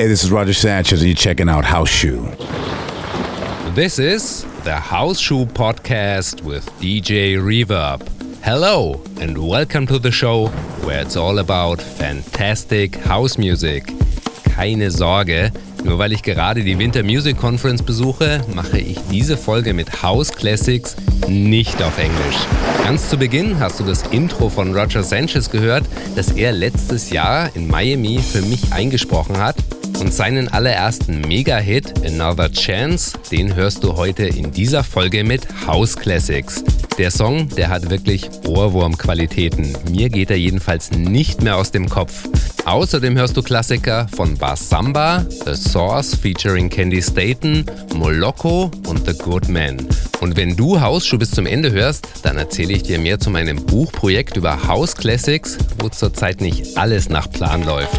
Hey, this is Roger Sanchez, and you're checking out House Shoe. This is the House Shoe Podcast with DJ Reverb. Hello, and welcome to the show where it's all about fantastic house music. Keine Sorge, nur weil ich gerade die Winter Music Conference besuche, mache ich diese Folge mit House Classics nicht auf Englisch. Ganz zu Beginn hast du das Intro von Roger Sanchez gehört, das er letztes Jahr in Miami für mich eingesprochen hat. Und seinen allerersten Mega-Hit Another Chance, den hörst du heute in dieser Folge mit House Classics. Der Song, der hat wirklich Ohrwurm-Qualitäten. Mir geht er jedenfalls nicht mehr aus dem Kopf. Außerdem hörst du Klassiker von Samba, The Source featuring Candy Staten, Moloko und The Good Man. Und wenn du Hausschuh bis zum Ende hörst, dann erzähle ich dir mehr zu meinem Buchprojekt über House Classics, wo zurzeit nicht alles nach Plan läuft.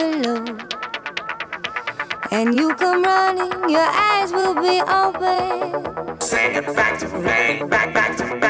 below. And you come running, your eyes will be open. Say it back to me, back, back to me.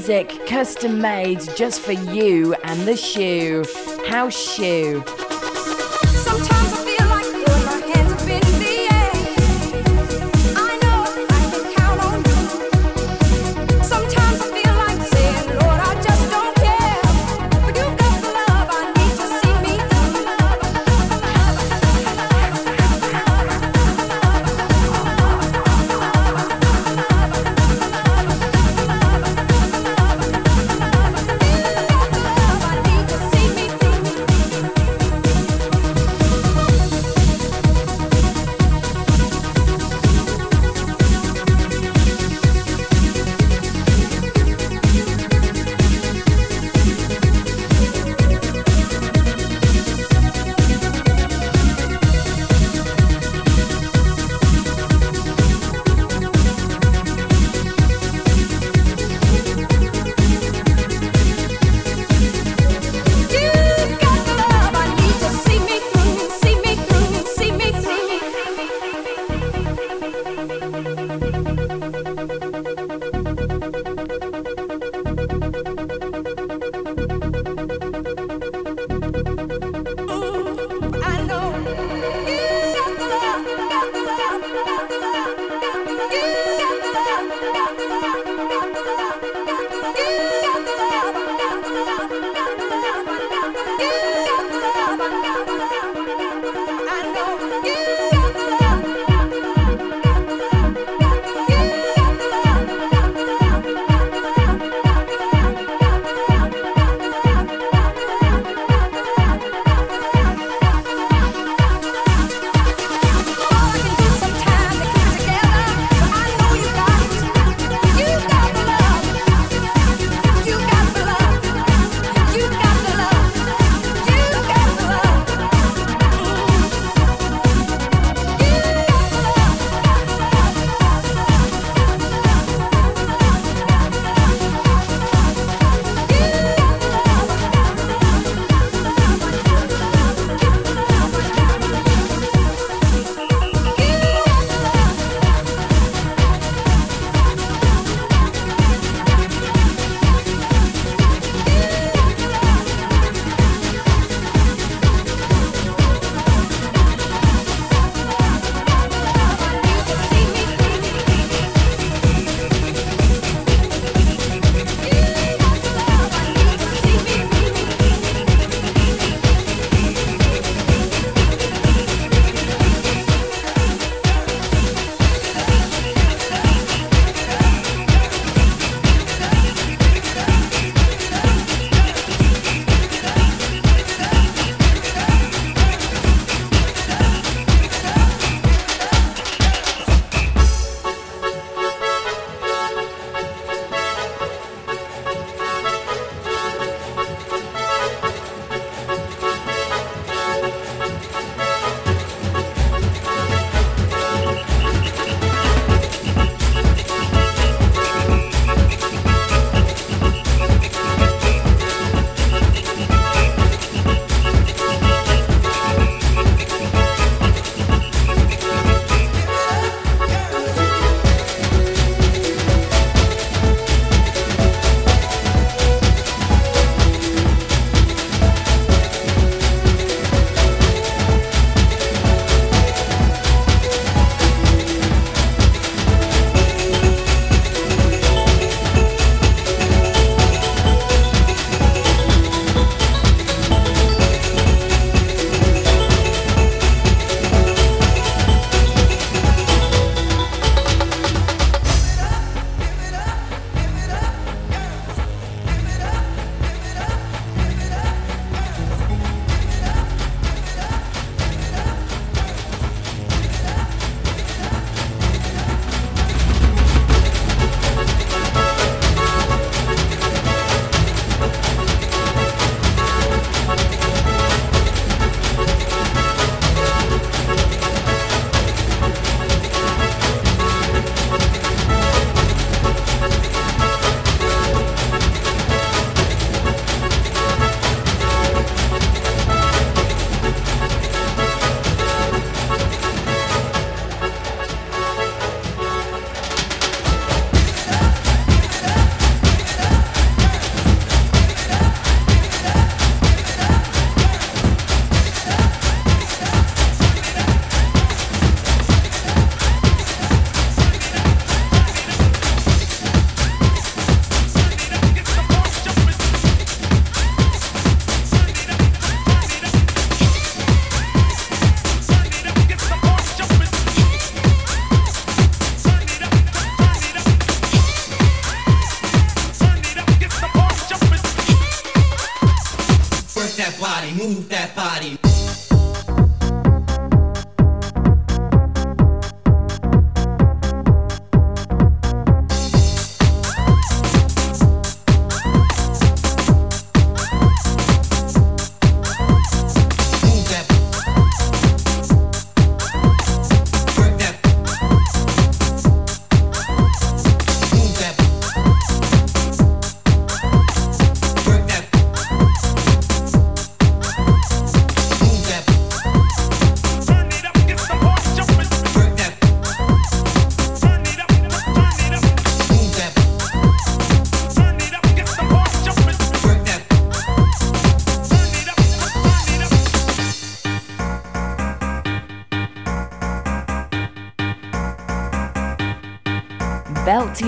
music custom made just for you and the shoe. House Shoe.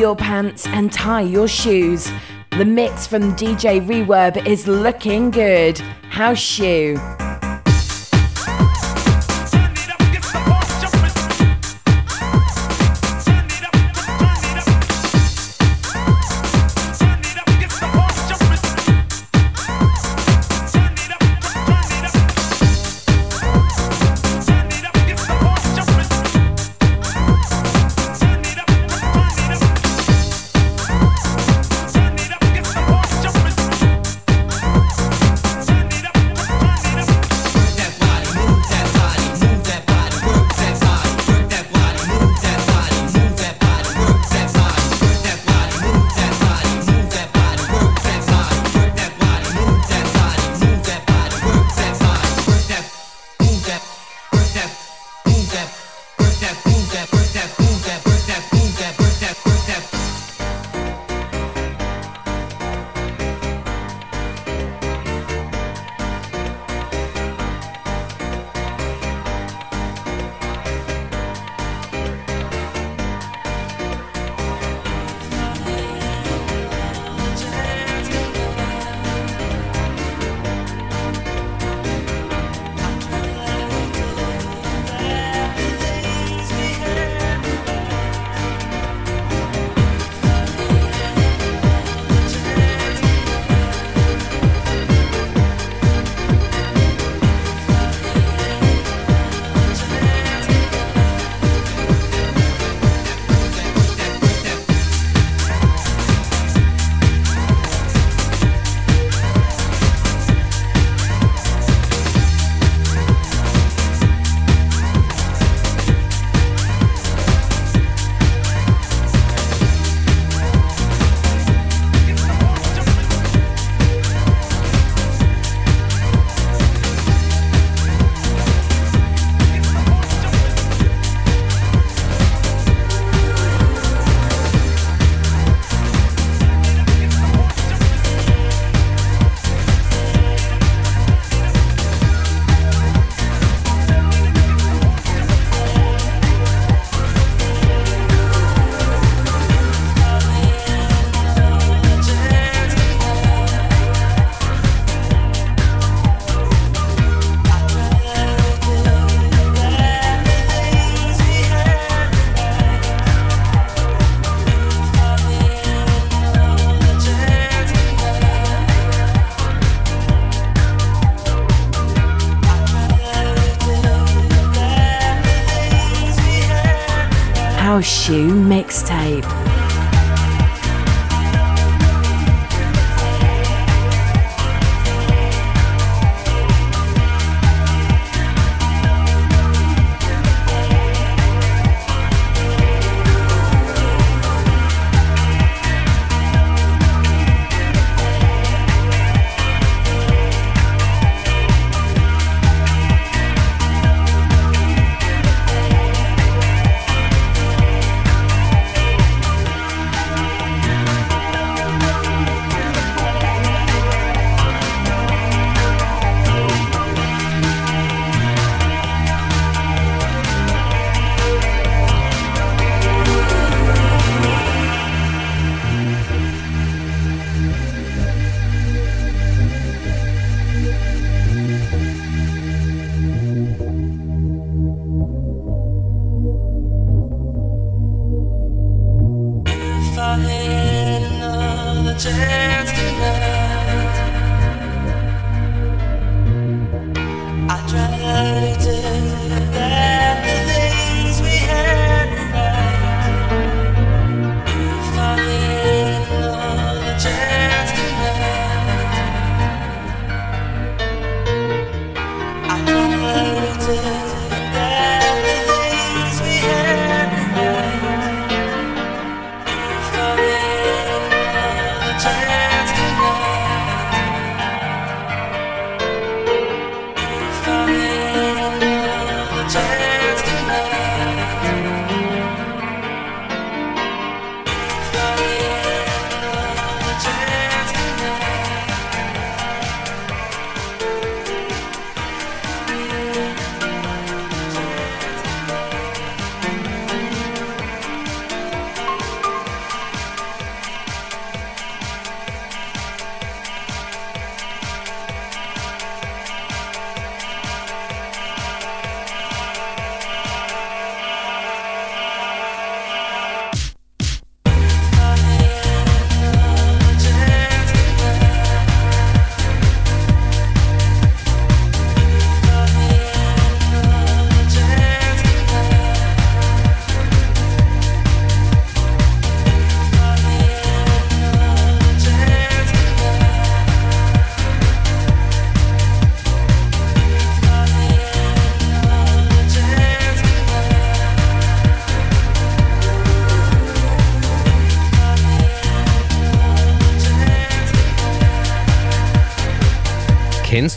your pants and tie your shoes. The mix from DJ Reverb is looking good. House Shoe.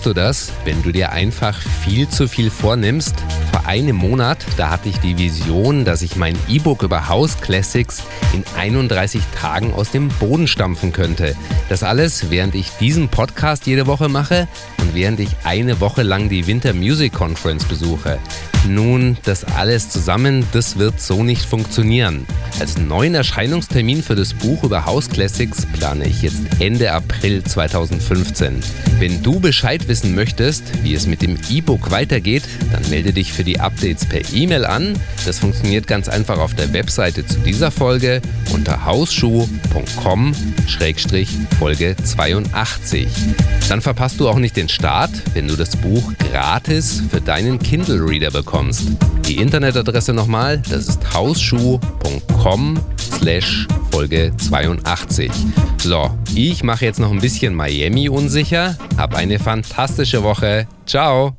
Du das, wenn du dir einfach viel zu viel vornimmst? Einem Monat, da hatte ich die Vision, dass ich mein E-Book über House Classics in 31 Tagen aus dem Boden stampfen könnte. Das alles, während ich diesen Podcast jede Woche mache und während ich eine Woche lang die Winter Music Conference besuche. Nun, das alles zusammen, das wird so nicht funktionieren. Als neuen Erscheinungstermin für das Buch über House Classics plane ich jetzt Ende April 2015. Wenn du Bescheid wissen möchtest, wie es mit dem E-Book weitergeht, dann melde dich für die Updates per E-Mail an. Das funktioniert ganz einfach auf der Webseite zu dieser Folge unter hausschuh.com-folge 82. Dann verpasst du auch nicht den Start, wenn du das Buch gratis für deinen Kindle Reader bekommst. Die Internetadresse nochmal, das ist hausschuh.com slash Folge 82. So, ich mache jetzt noch ein bisschen Miami unsicher. Hab eine fantastische Woche. Ciao!